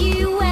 you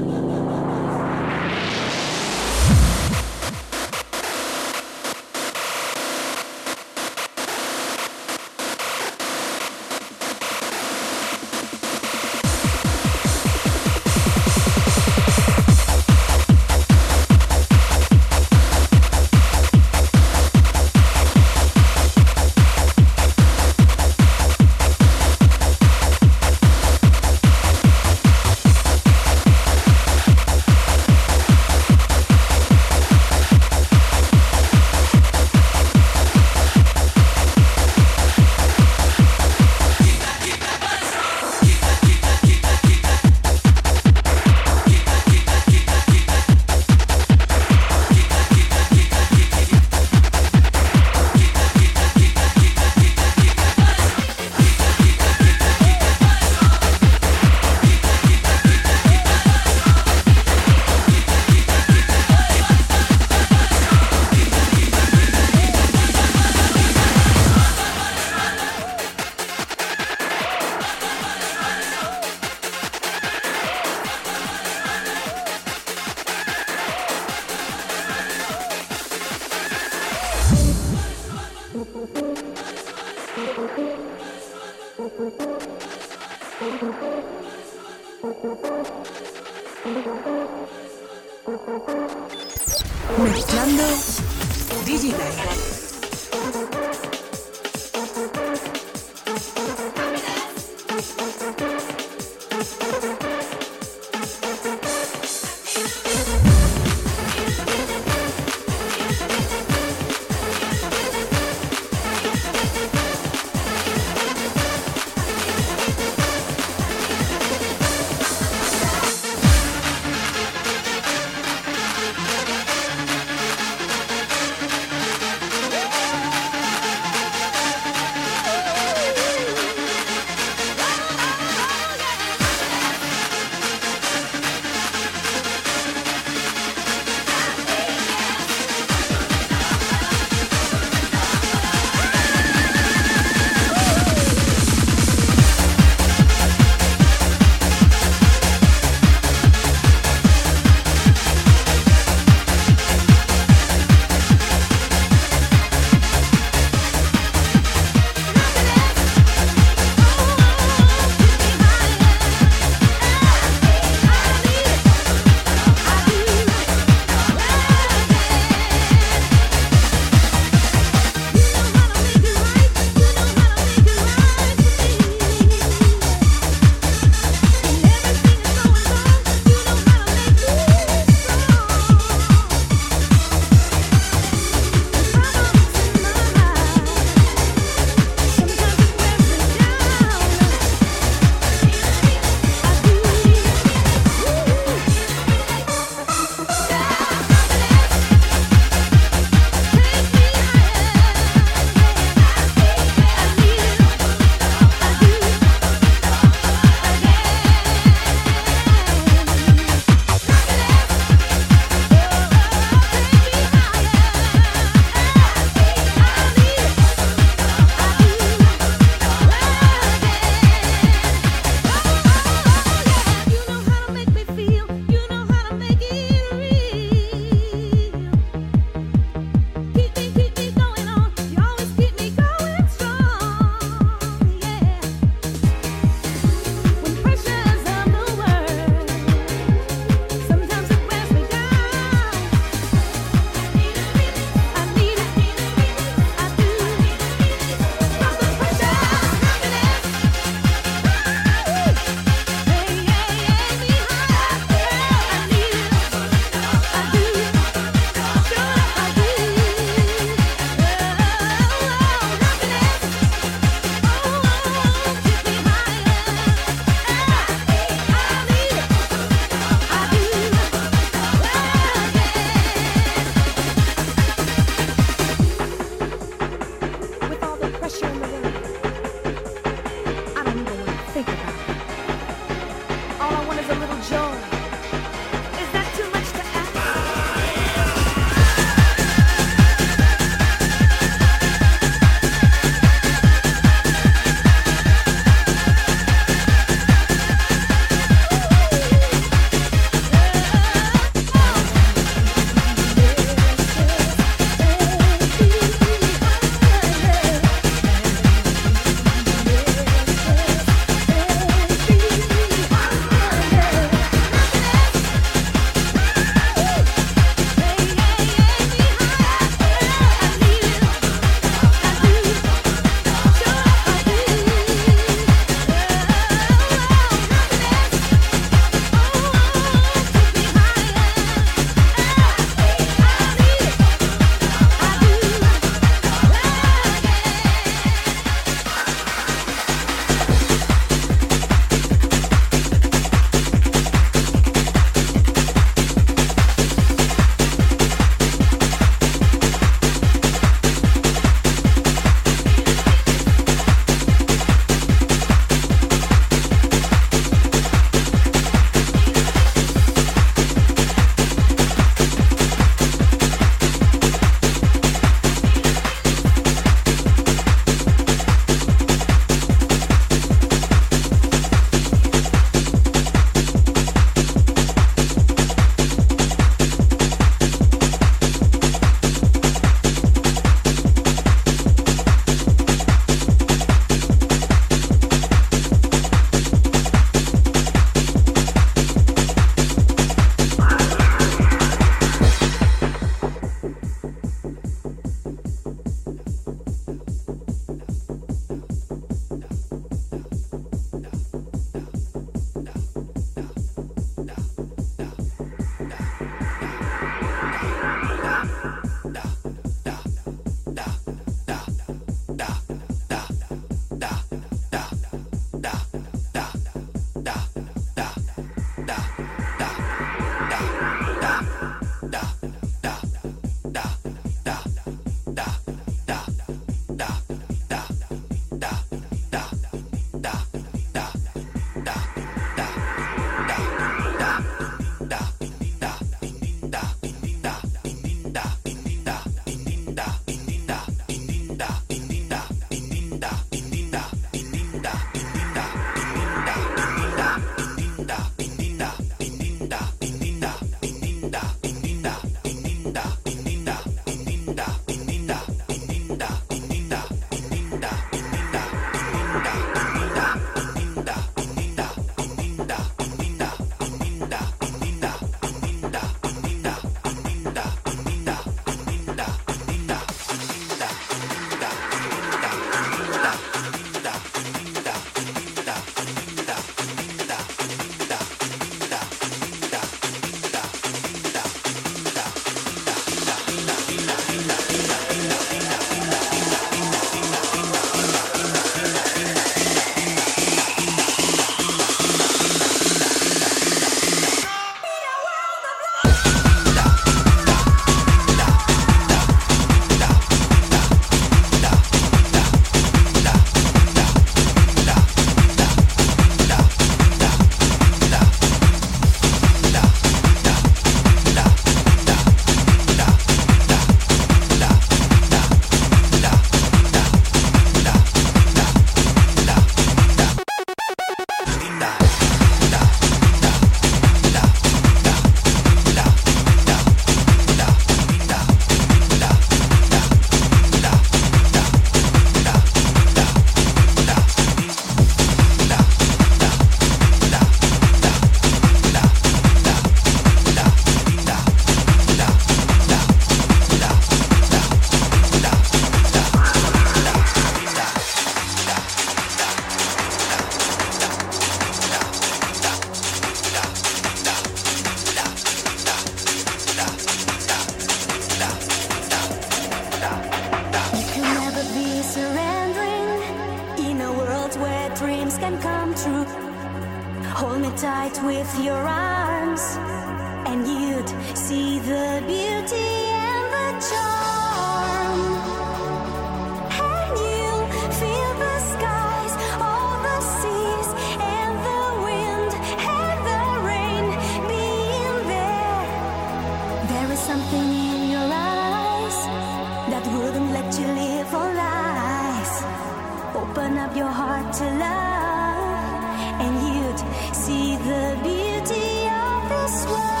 your heart to love, and you'd see the beauty of this world.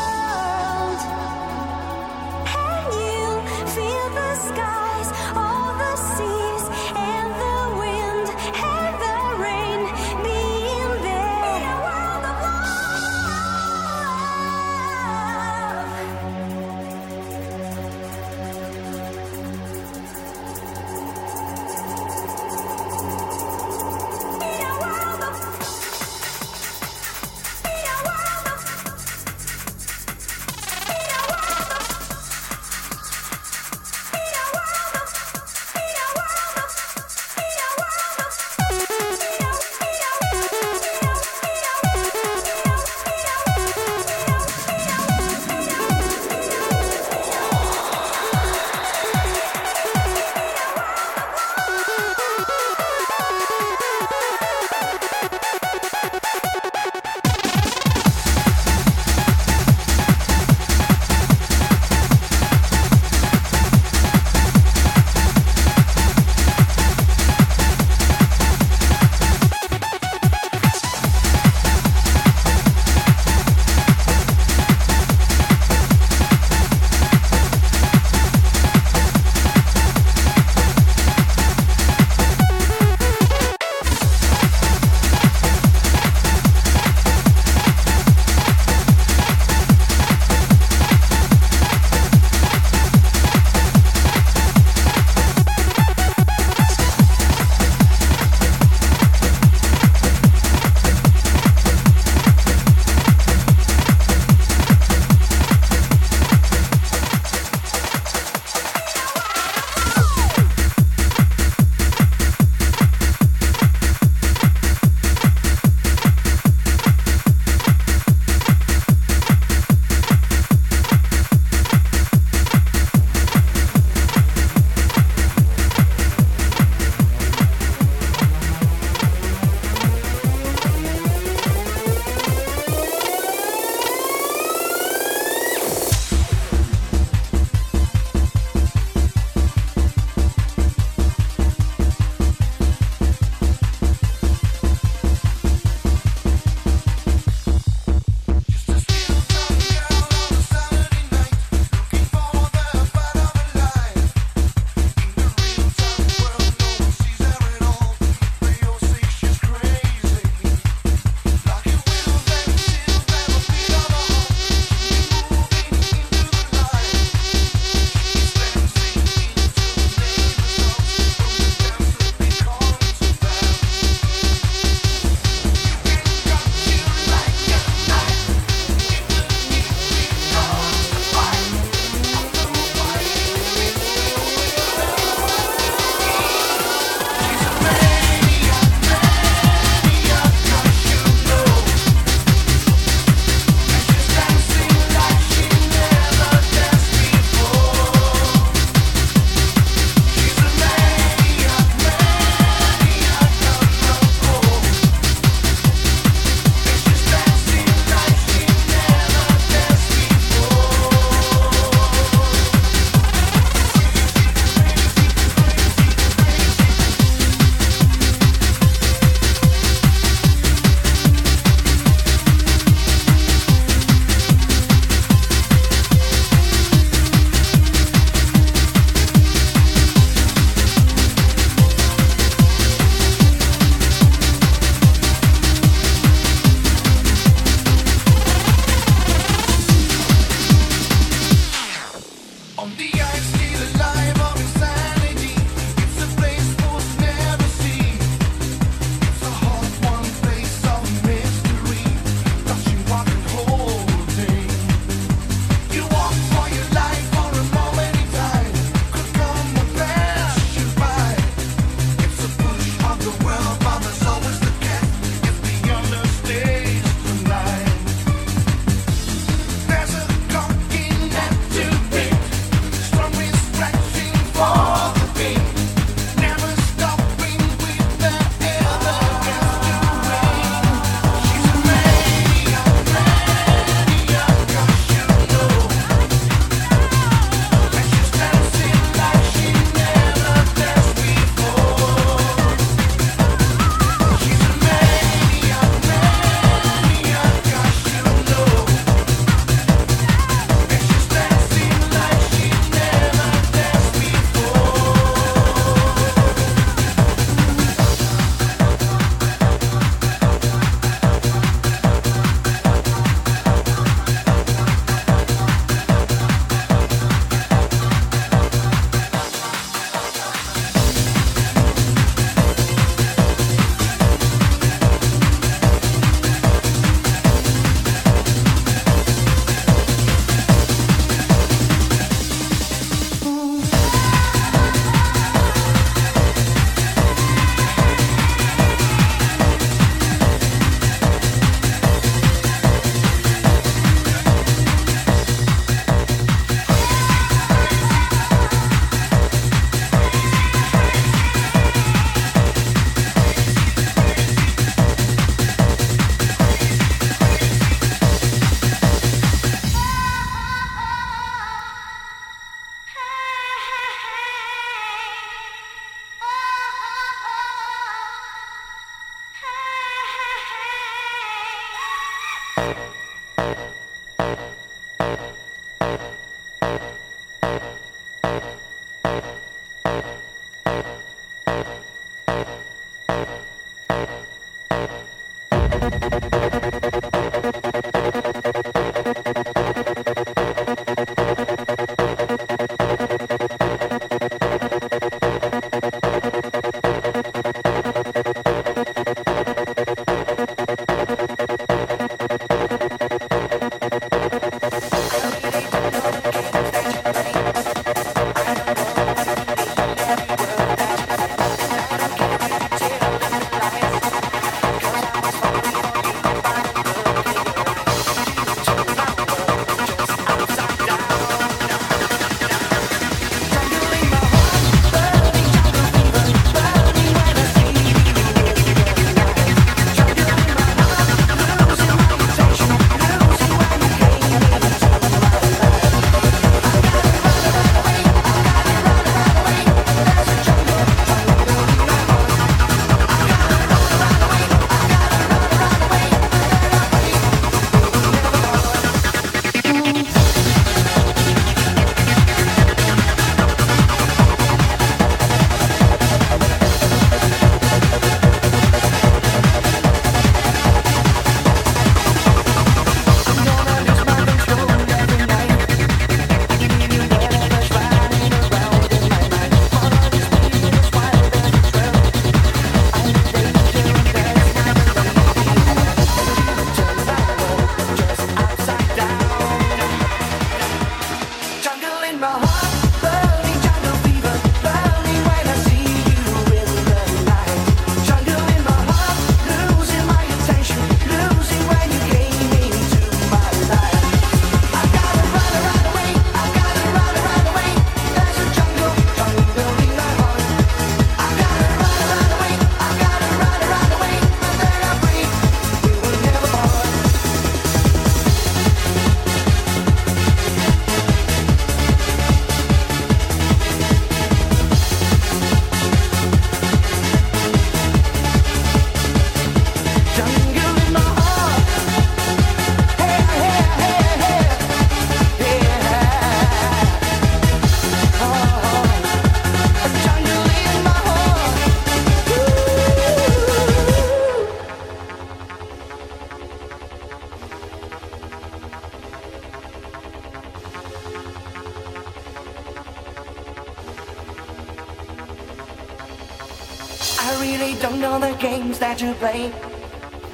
Play.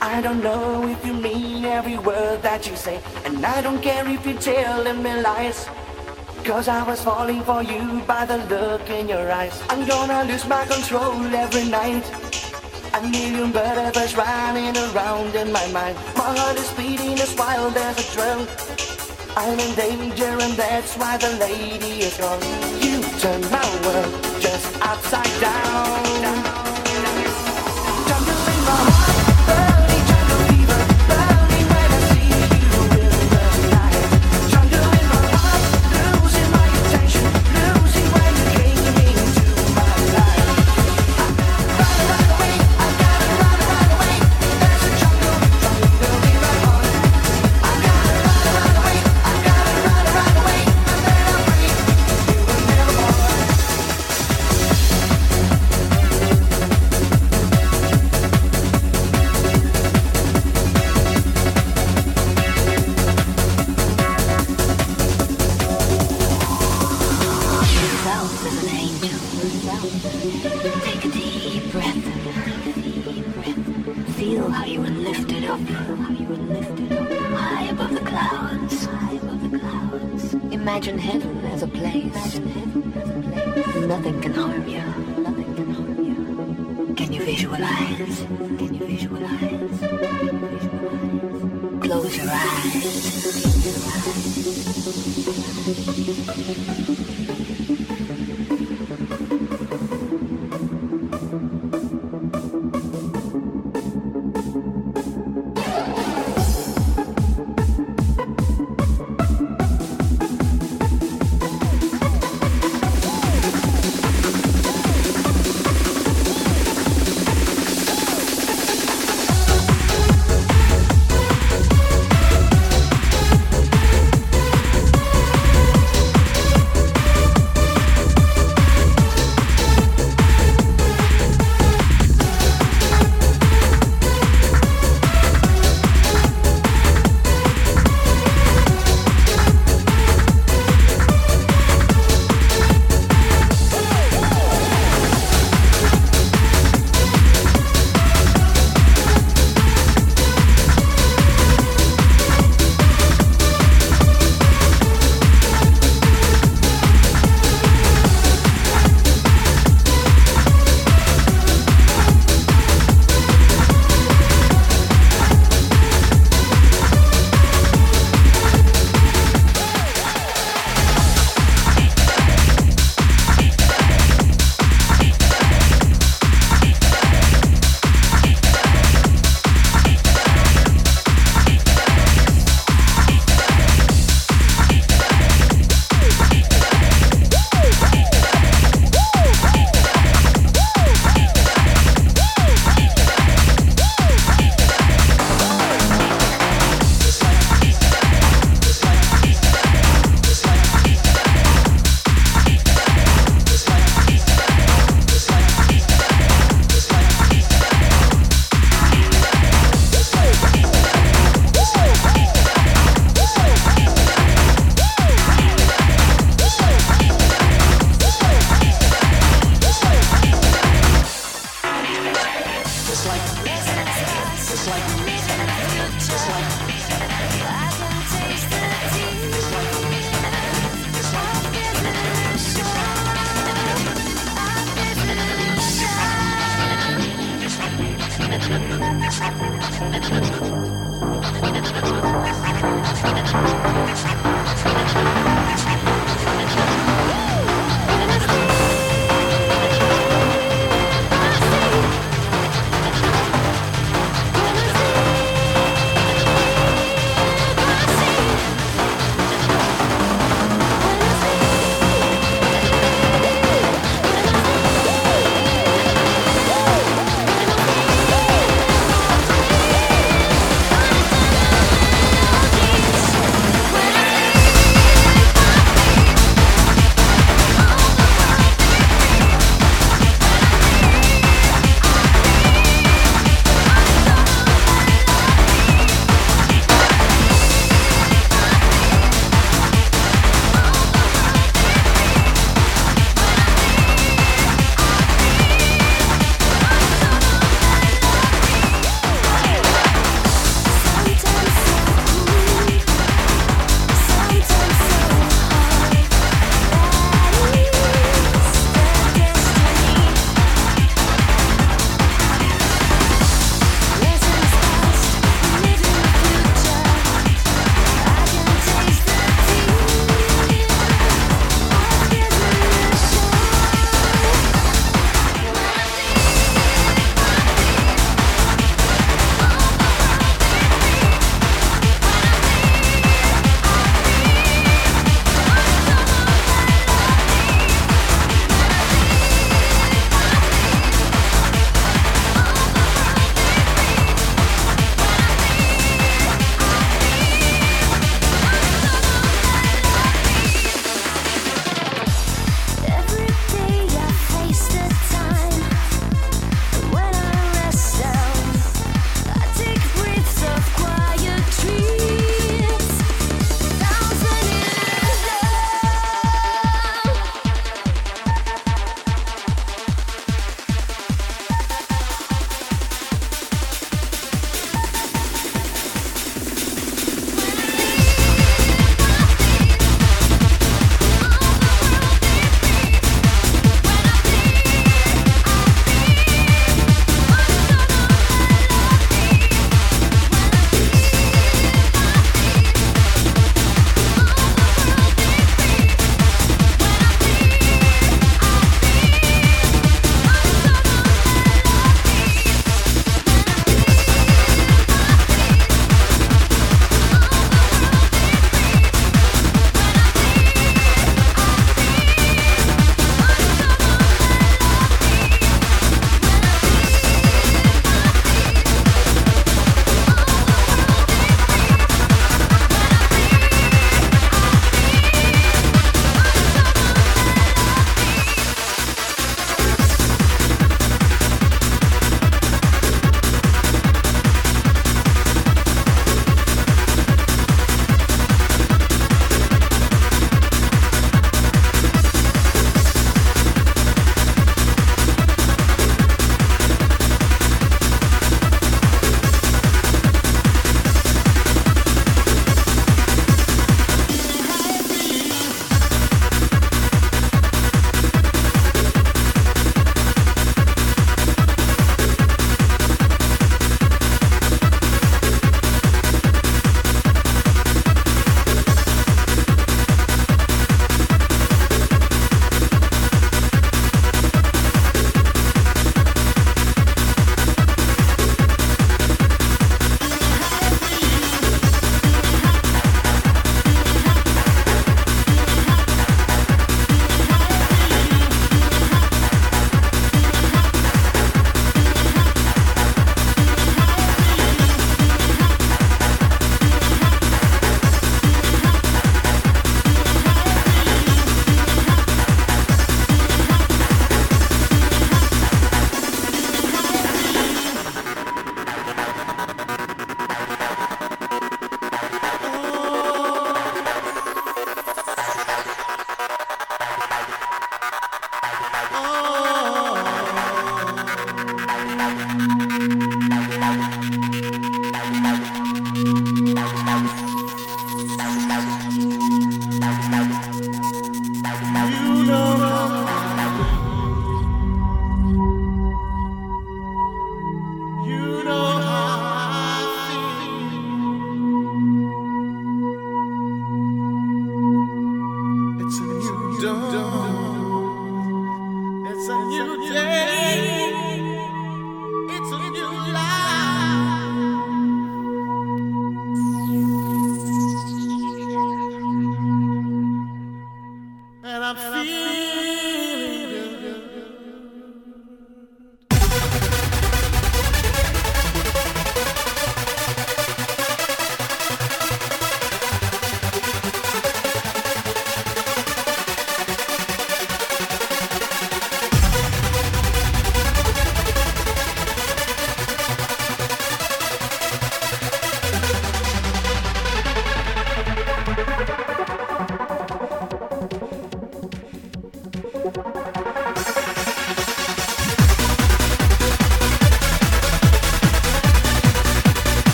I don't know if you mean every word that you say, and I don't care if you're telling me lies. Cause I was falling for you by the look in your eyes. I'm gonna lose my control every night. A million butterflies running around in my mind. My heart is beating as wild as a drum. I'm in danger and that's why the lady is gone. You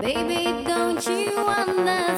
Baby, don't you understand?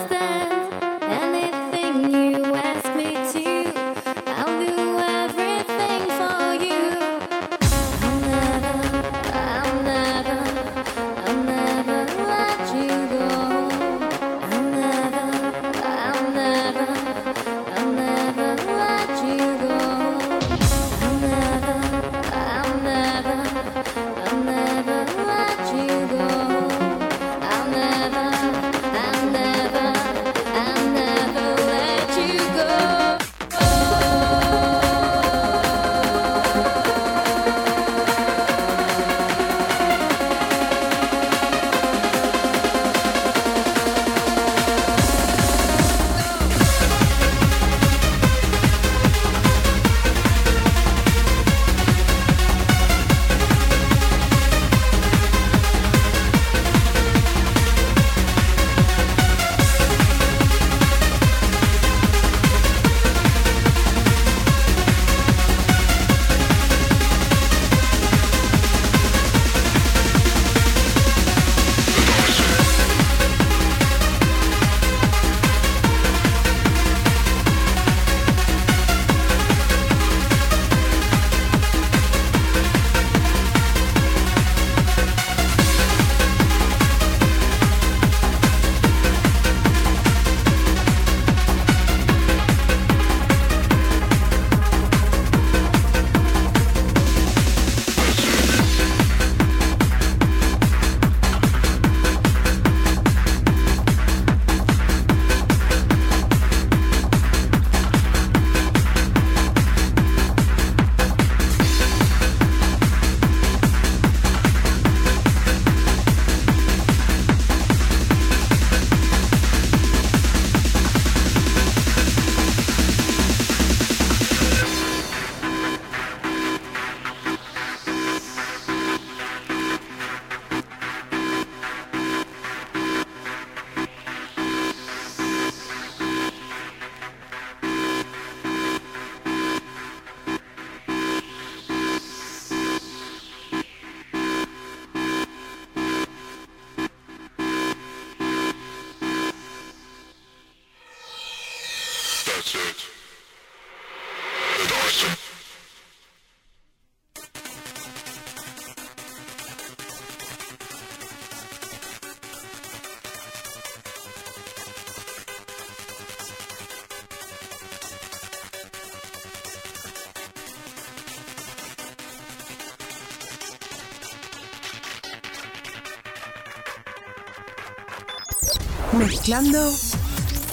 Mezclando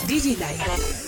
Digi Life.